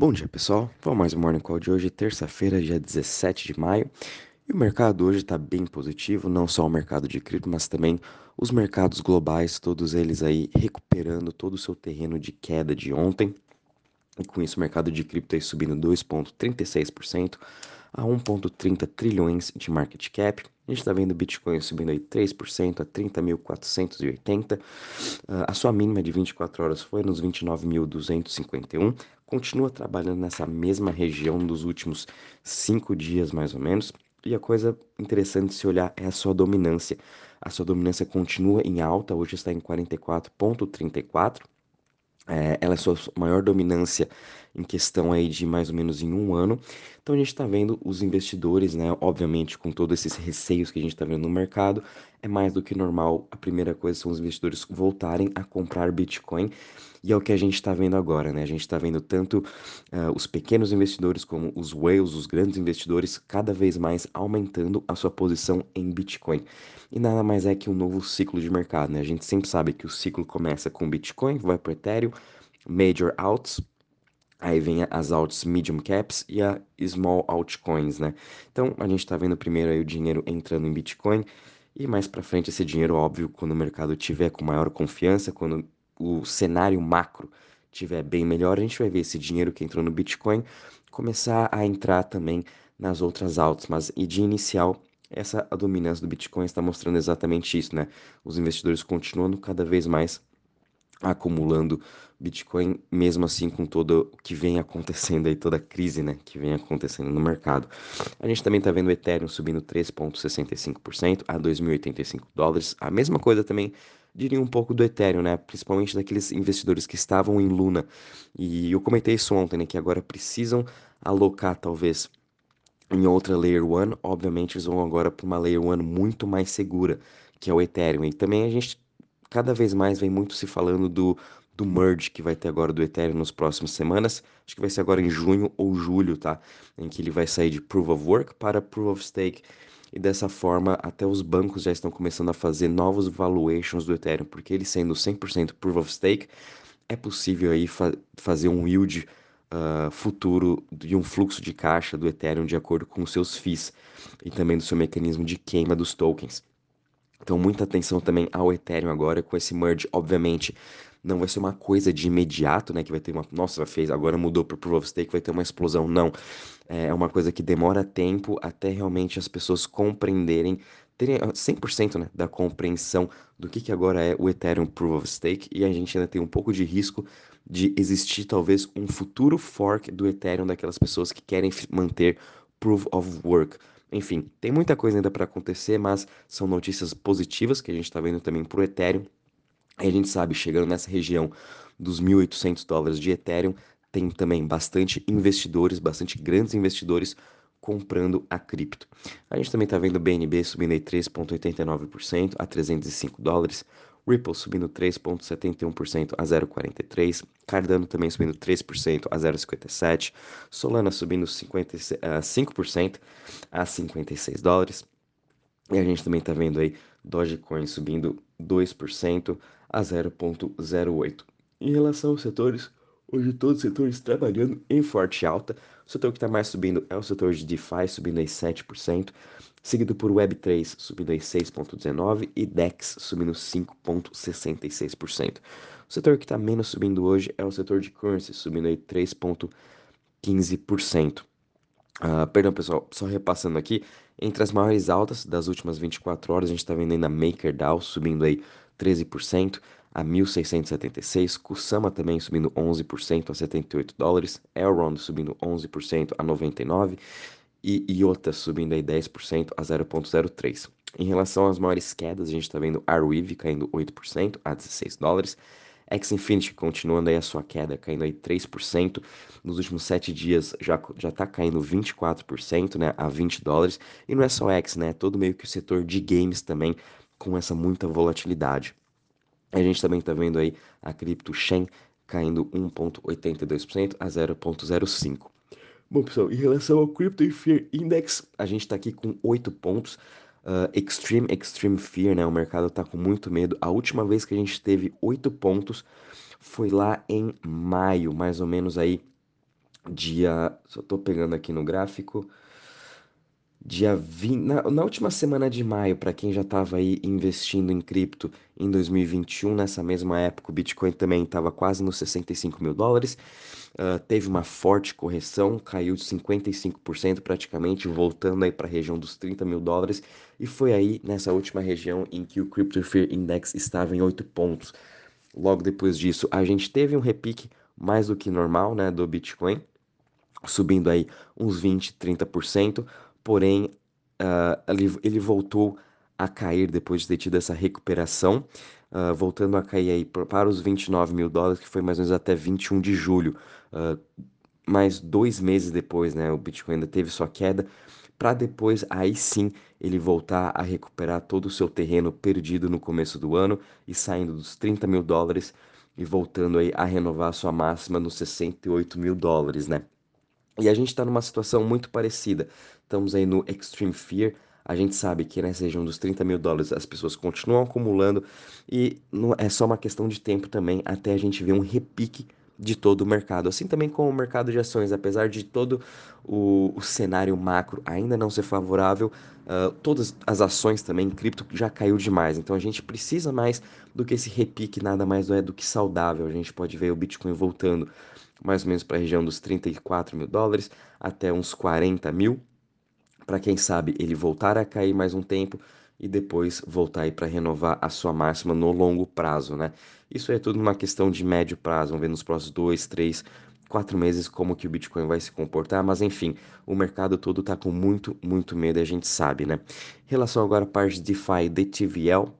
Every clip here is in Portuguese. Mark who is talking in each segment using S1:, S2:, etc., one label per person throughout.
S1: Bom dia, pessoal. Vamos mais um Morning Call de hoje, terça-feira, dia 17 de maio. E o mercado hoje está bem positivo, não só o mercado de cripto, mas também os mercados globais, todos eles aí recuperando todo o seu terreno de queda de ontem. E com isso, o mercado de cripto aí subindo 2,36% a 1,30 trilhões de market cap. A gente está vendo o Bitcoin subindo aí 3% a 30.480. Uh, a sua mínima de 24 horas foi nos 29.251. Continua trabalhando nessa mesma região dos últimos 5 dias, mais ou menos. E a coisa interessante se olhar é a sua dominância. A sua dominância continua em alta, hoje está em 44,34. É, ela é sua maior dominância em questão aí de mais ou menos em um ano. Então a gente está vendo os investidores, né? Obviamente, com todos esses receios que a gente está vendo no mercado, é mais do que normal. A primeira coisa são os investidores voltarem a comprar Bitcoin. E é o que a gente está vendo agora, né? A gente está vendo tanto uh, os pequenos investidores como os whales, os grandes investidores, cada vez mais aumentando a sua posição em Bitcoin. E nada mais é que um novo ciclo de mercado, né? A gente sempre sabe que o ciclo começa com Bitcoin, vai para Ethereum, Major Alts, Aí vem as alts medium caps e a small altcoins, né? Então a gente está vendo primeiro aí o dinheiro entrando em Bitcoin e mais para frente esse dinheiro, óbvio, quando o mercado tiver com maior confiança, quando o cenário macro tiver bem melhor, a gente vai ver esse dinheiro que entrou no Bitcoin começar a entrar também nas outras altas, mas e de inicial essa dominância do Bitcoin está mostrando exatamente isso, né? Os investidores continuando cada vez mais acumulando Bitcoin, mesmo assim com todo o que vem acontecendo aí, toda a crise, né, que vem acontecendo no mercado. A gente também está vendo o Ethereum subindo 3,65% a 2.085 dólares. A mesma coisa também diria um pouco do Ethereum, né, principalmente daqueles investidores que estavam em Luna. E eu comentei isso ontem, né, que agora precisam alocar talvez em outra Layer 1, obviamente eles vão agora para uma Layer 1 muito mais segura, que é o Ethereum. E também a gente cada vez mais vem muito se falando do, do merge que vai ter agora do Ethereum nas próximas semanas. Acho que vai ser agora em junho ou julho, tá? Em que ele vai sair de Proof of Work para Proof of Stake. E dessa forma, até os bancos já estão começando a fazer novos valuations do Ethereum, porque ele sendo 100% Proof of Stake, é possível aí fa fazer um yield uh, futuro de um fluxo de caixa do Ethereum de acordo com os seus FIIs e também do seu mecanismo de queima dos tokens. Então, muita atenção também ao Ethereum agora, com esse merge, obviamente, não vai ser uma coisa de imediato, né? Que vai ter uma. Nossa, fez, agora mudou para Proof of Stake, vai ter uma explosão. Não. É uma coisa que demora tempo até realmente as pessoas compreenderem, terem 100% né, da compreensão do que, que agora é o Ethereum Proof of Stake. E a gente ainda tem um pouco de risco de existir talvez um futuro fork do Ethereum daquelas pessoas que querem manter Proof of Work. Enfim, tem muita coisa ainda para acontecer, mas são notícias positivas que a gente está vendo também para o Ethereum. E a gente sabe, chegando nessa região dos 1.800 dólares de Ethereum, tem também bastante investidores, bastante grandes investidores comprando a cripto. A gente também está vendo o BNB subindo aí 3,89% a 305 dólares, Ripple subindo 3,71% a 0,43%, Cardano também subindo 3% a 0,57%, Solana subindo 50, uh, 5% a 56 dólares. E a gente também está vendo aí Dogecoin subindo 2% a 0,08%. Em relação aos setores, hoje todos os setores trabalhando em forte alta. O setor que está mais subindo é o setor de DeFi, subindo aí 7% seguido por Web3 subindo aí 6,19% e DEX subindo 5,66%. O setor que está menos subindo hoje é o setor de currency, subindo aí 3,15%. Uh, ah, perdão, pessoal, só repassando aqui, entre as maiores altas das últimas 24 horas, a gente está vendo ainda MakerDAO subindo aí 13% a 1.676, Kusama também subindo 11% a 78 dólares, Elrond subindo 11% a 99 e IOTA subindo aí 10% a 0,03. Em relação às maiores quedas, a gente está vendo Arweave caindo 8% a 16 dólares, X-Infinity continuando aí a sua queda, caindo aí 3%, nos últimos 7 dias já, já tá caindo 24%, né, a 20 dólares, e não é só X, né, é todo meio que o setor de games também com essa muita volatilidade. A gente também está vendo aí a cripto Shen caindo 1,82% a 0,05%. Bom, pessoal, em relação ao Crypto Fear Index, a gente está aqui com 8 pontos. Uh, extreme, extreme fear, né? O mercado está com muito medo. A última vez que a gente teve 8 pontos foi lá em maio, mais ou menos aí dia, só tô pegando aqui no gráfico, dia 20, na, na última semana de maio, para quem já estava aí investindo em cripto em 2021, nessa mesma época o Bitcoin também estava quase nos 65 mil dólares, uh, teve uma forte correção, caiu de 55% praticamente, voltando aí para a região dos 30 mil dólares, e foi aí nessa última região em que o Crypto Fear Index estava em 8 pontos. Logo depois disso, a gente teve um repique mais do que normal, né, do Bitcoin, subindo aí uns 20, 30%, porém uh, ele, ele, voltou a cair depois de ter tido essa recuperação, uh, voltando a cair aí para os 29 mil dólares, que foi mais ou menos até 21 de julho. Uh, mais dois meses depois, né, o Bitcoin ainda teve sua queda, para depois aí sim ele voltar a recuperar todo o seu terreno perdido no começo do ano e saindo dos 30 mil dólares e voltando aí a renovar sua máxima nos 68 mil dólares, né? E a gente está numa situação muito parecida. Estamos aí no Extreme Fear. A gente sabe que nessa região dos 30 mil dólares as pessoas continuam acumulando e não, é só uma questão de tempo também até a gente ver um repique de todo o mercado. Assim também com o mercado de ações, apesar de todo o, o cenário macro ainda não ser favorável, uh, todas as ações também, cripto já caiu demais. Então a gente precisa mais do que esse repique, nada mais não é do que saudável. A gente pode ver o Bitcoin voltando mais ou menos para a região dos 34 mil dólares até uns 40 mil, para quem sabe ele voltar a cair mais um tempo e depois voltar aí para renovar a sua máxima no longo prazo, né? Isso é tudo uma questão de médio prazo, vamos ver nos próximos dois, três, quatro meses como que o Bitcoin vai se comportar, mas enfim, o mercado todo tá com muito, muito medo a gente sabe, né? Em relação agora à parte de DeFi DTVL,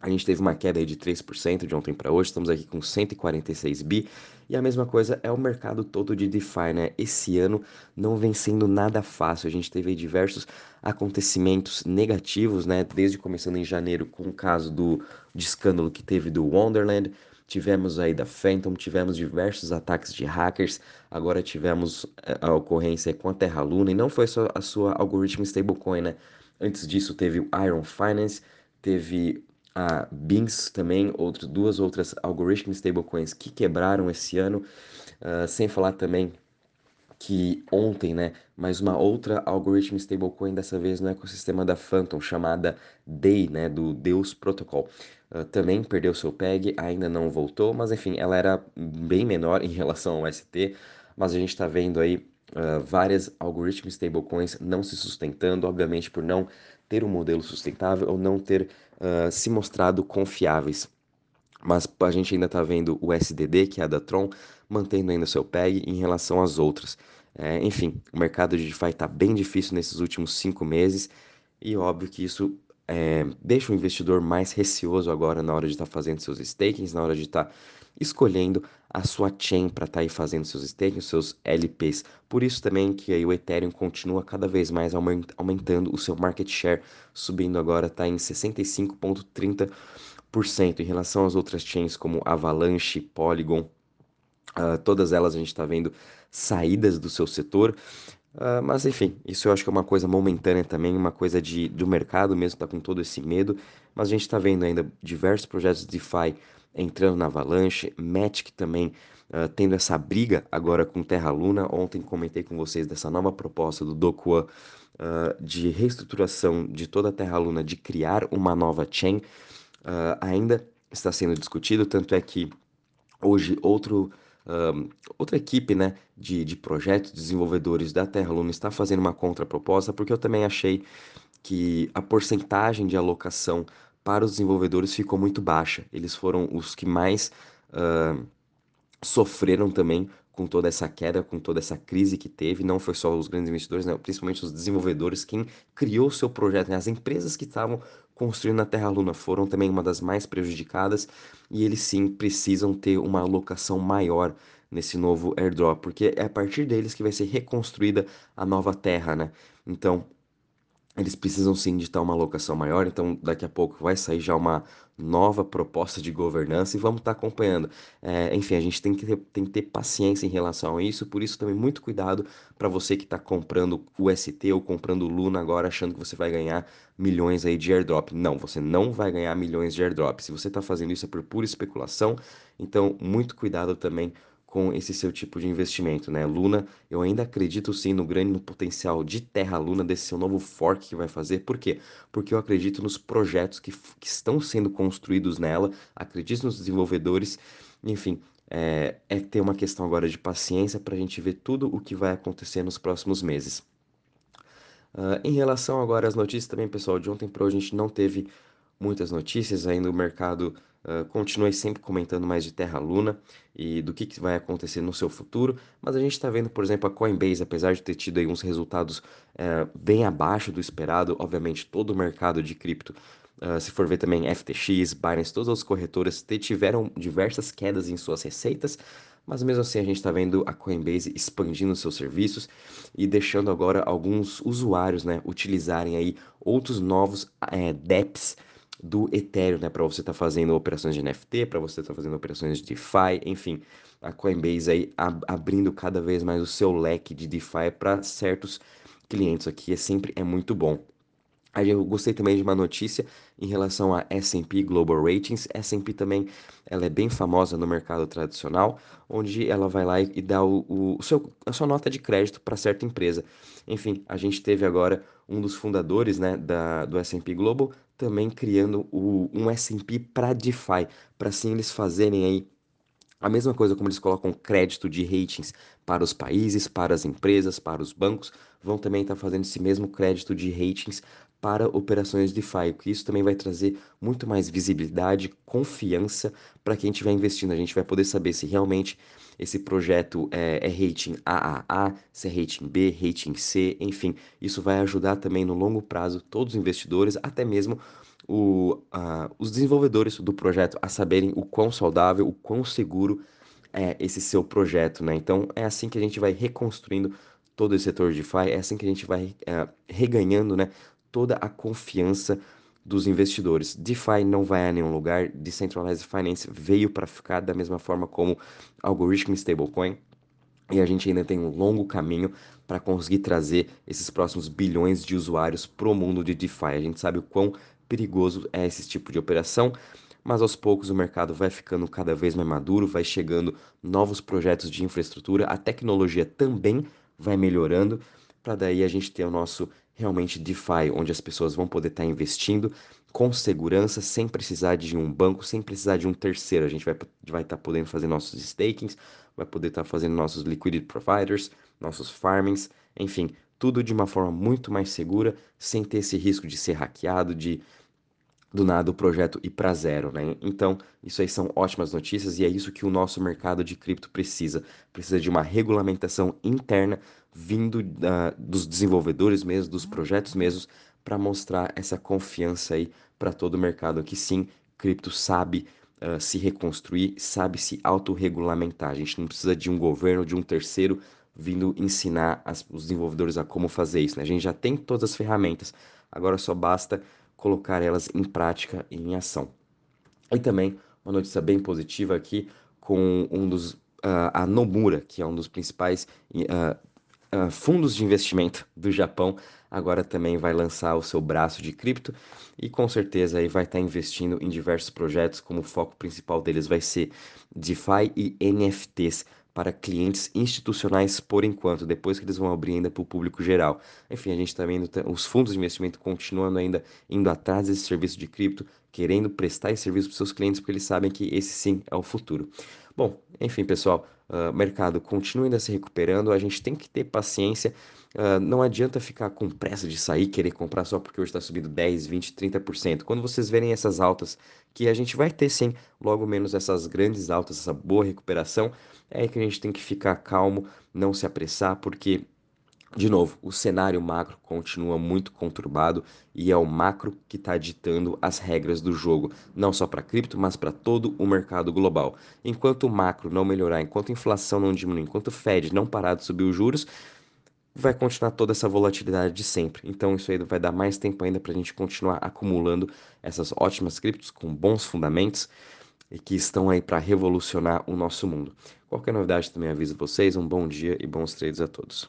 S1: a gente teve uma queda aí de 3% de ontem para hoje, estamos aqui com 146 bi. E a mesma coisa é o mercado todo de DeFi, né? Esse ano não vem sendo nada fácil. A gente teve diversos acontecimentos negativos, né? Desde começando em janeiro com o caso do de escândalo que teve do Wonderland, tivemos aí da Phantom, tivemos diversos ataques de hackers, agora tivemos eh, a ocorrência com a Terra Luna, e não foi só a sua algoritmo stablecoin, né? Antes disso teve o Iron Finance, teve a Bings também, outro, duas outras algorithm stablecoins que quebraram esse ano, uh, sem falar também que ontem, né, mais uma outra algorithm stablecoin, dessa vez no ecossistema da Phantom, chamada DAY, né, do Deus Protocol. Uh, também perdeu seu PEG, ainda não voltou, mas enfim, ela era bem menor em relação ao ST, mas a gente está vendo aí uh, várias algorithm stablecoins não se sustentando, obviamente por não ter um modelo sustentável ou não ter uh, se mostrado confiáveis. Mas a gente ainda está vendo o SDD, que é a da Tron, mantendo ainda seu PEG em relação às outras. É, enfim, o mercado de DeFi está bem difícil nesses últimos cinco meses e óbvio que isso é, deixa o investidor mais receoso agora na hora de estar tá fazendo seus stakings, na hora de estar tá escolhendo a sua chain para estar tá aí fazendo seus stakings, seus LPs. Por isso também que aí o Ethereum continua cada vez mais aumentando o seu market share, subindo agora está em 65,30% em relação às outras chains como Avalanche, Polygon, uh, todas elas a gente está vendo saídas do seu setor. Uh, mas enfim, isso eu acho que é uma coisa momentânea também, uma coisa de, do mercado mesmo, tá com todo esse medo. Mas a gente está vendo ainda diversos projetos de DeFi entrando na Avalanche, Matic também uh, tendo essa briga agora com Terra Luna. Ontem comentei com vocês dessa nova proposta do Dokua uh, de reestruturação de toda a Terra Luna, de criar uma nova chain. Uh, ainda está sendo discutido, tanto é que hoje outro outra equipe né, de, de projetos, desenvolvedores da Terra Luna está fazendo uma contraproposta, porque eu também achei que a porcentagem de alocação para os desenvolvedores ficou muito baixa. Eles foram os que mais uh, sofreram também com toda essa queda, com toda essa crise que teve. Não foi só os grandes investidores, né? principalmente os desenvolvedores, quem criou o seu projeto. Né? As empresas que estavam construindo a Terra Luna foram também uma das mais prejudicadas e eles sim precisam ter uma alocação maior nesse novo airdrop, porque é a partir deles que vai ser reconstruída a nova Terra, né? Então, eles precisam sim de estar uma alocação maior, então daqui a pouco vai sair já uma nova proposta de governança e vamos estar acompanhando. É, enfim, a gente tem que, ter, tem que ter paciência em relação a isso, por isso também muito cuidado para você que está comprando o ST ou comprando o Luna agora achando que você vai ganhar milhões aí de airdrop. Não, você não vai ganhar milhões de airdrop. Se você está fazendo isso é por pura especulação, então muito cuidado também com esse seu tipo de investimento, né? Luna, eu ainda acredito sim no grande no potencial de Terra Luna, desse seu novo fork que vai fazer. Por quê? Porque eu acredito nos projetos que, que estão sendo construídos nela, acredito nos desenvolvedores, enfim. É, é ter uma questão agora de paciência para a gente ver tudo o que vai acontecer nos próximos meses. Uh, em relação agora às notícias também, pessoal, de ontem para hoje a gente não teve muitas notícias, ainda o mercado uh, continua sempre comentando mais de Terra Luna e do que, que vai acontecer no seu futuro, mas a gente está vendo, por exemplo, a Coinbase, apesar de ter tido aí uns resultados uh, bem abaixo do esperado, obviamente todo o mercado de cripto Uh, se for ver também FTX, Binance, todas as corretoras tiveram diversas quedas em suas receitas, mas mesmo assim a gente está vendo a Coinbase expandindo seus serviços e deixando agora alguns usuários né, utilizarem aí outros novos é, DEPs do Ethereum, né, para você estar tá fazendo operações de NFT, para você estar tá fazendo operações de DeFi, enfim, a Coinbase aí ab abrindo cada vez mais o seu leque de DeFi para certos clientes aqui, é sempre é muito bom. Aí eu gostei também de uma notícia em relação a S&P Global Ratings. S&P também ela é bem famosa no mercado tradicional, onde ela vai lá e, dá o, o, seu, a sua nota de crédito para certa empresa. Enfim, a gente teve agora um dos fundadores né, da, do S&P Global também criando o, um S&P para DeFi, para assim eles fazerem aí a mesma coisa como eles colocam crédito de ratings para os países, para as empresas, para os bancos, vão também estar fazendo esse mesmo crédito de ratings para operações DeFi, que isso também vai trazer muito mais visibilidade, confiança para quem estiver investindo. A gente vai poder saber se realmente esse projeto é, é, rating AAA, se é rating B, rating C, enfim, isso vai ajudar também no longo prazo todos os investidores, até mesmo o, uh, os desenvolvedores do projeto a saberem o quão saudável, o quão seguro é esse seu projeto, né? Então é assim que a gente vai reconstruindo todo esse setor de DeFi, é assim que a gente vai uh, reganhando, né, toda a confiança dos investidores. DeFi não vai a nenhum lugar, Decentralized Finance veio para ficar da mesma forma como Algorithm Stablecoin. E a gente ainda tem um longo caminho para conseguir trazer esses próximos bilhões de usuários para o mundo de DeFi. A gente sabe o quão perigoso é esse tipo de operação, mas aos poucos o mercado vai ficando cada vez mais maduro, vai chegando novos projetos de infraestrutura, a tecnologia também vai melhorando, para daí a gente ter o nosso realmente DeFi, onde as pessoas vão poder estar tá investindo com segurança, sem precisar de um banco, sem precisar de um terceiro. A gente vai estar vai tá podendo fazer nossos stakings, vai poder estar tá fazendo nossos liquidity providers, nossos farmings, enfim, tudo de uma forma muito mais segura, sem ter esse risco de ser hackeado, de do nada o projeto ir para zero, né? Então, isso aí são ótimas notícias e é isso que o nosso mercado de cripto precisa. Precisa de uma regulamentação interna vindo uh, dos desenvolvedores mesmo, dos projetos mesmos, para mostrar essa confiança aí para todo o mercado que sim, cripto sabe uh, se reconstruir, sabe se autorregulamentar. A gente não precisa de um governo, de um terceiro vindo ensinar as, os desenvolvedores a como fazer isso. Né? A gente já tem todas as ferramentas, agora só basta colocar elas em prática e em ação. E também uma notícia bem positiva aqui com um dos uh, a Nomura, que é um dos principais uh, uh, fundos de investimento do Japão, agora também vai lançar o seu braço de cripto e com certeza aí vai estar investindo em diversos projetos, como o foco principal deles vai ser DeFi e NFTs para clientes institucionais por enquanto, depois que eles vão abrir ainda para o público geral. Enfim, a gente está vendo os fundos de investimento continuando ainda indo atrás desse serviço de cripto, querendo prestar esse serviço para seus clientes, porque eles sabem que esse sim é o futuro. Bom, enfim, pessoal, uh, mercado continua ainda se recuperando, a gente tem que ter paciência. Uh, não adianta ficar com pressa de sair, querer comprar só porque hoje está subindo 10, 20, 30%. Quando vocês verem essas altas, que a gente vai ter sim, logo menos essas grandes altas, essa boa recuperação, é que a gente tem que ficar calmo, não se apressar, porque de novo, o cenário macro continua muito conturbado e é o macro que está ditando as regras do jogo, não só para cripto, mas para todo o mercado global. Enquanto o macro não melhorar, enquanto a inflação não diminuir, enquanto o Fed não parar de subir os juros, vai continuar toda essa volatilidade de sempre. Então isso aí vai dar mais tempo ainda para a gente continuar acumulando essas ótimas criptos com bons fundamentos e que estão aí para revolucionar o nosso mundo. Qualquer novidade também aviso vocês. Um bom dia e bons trades a todos.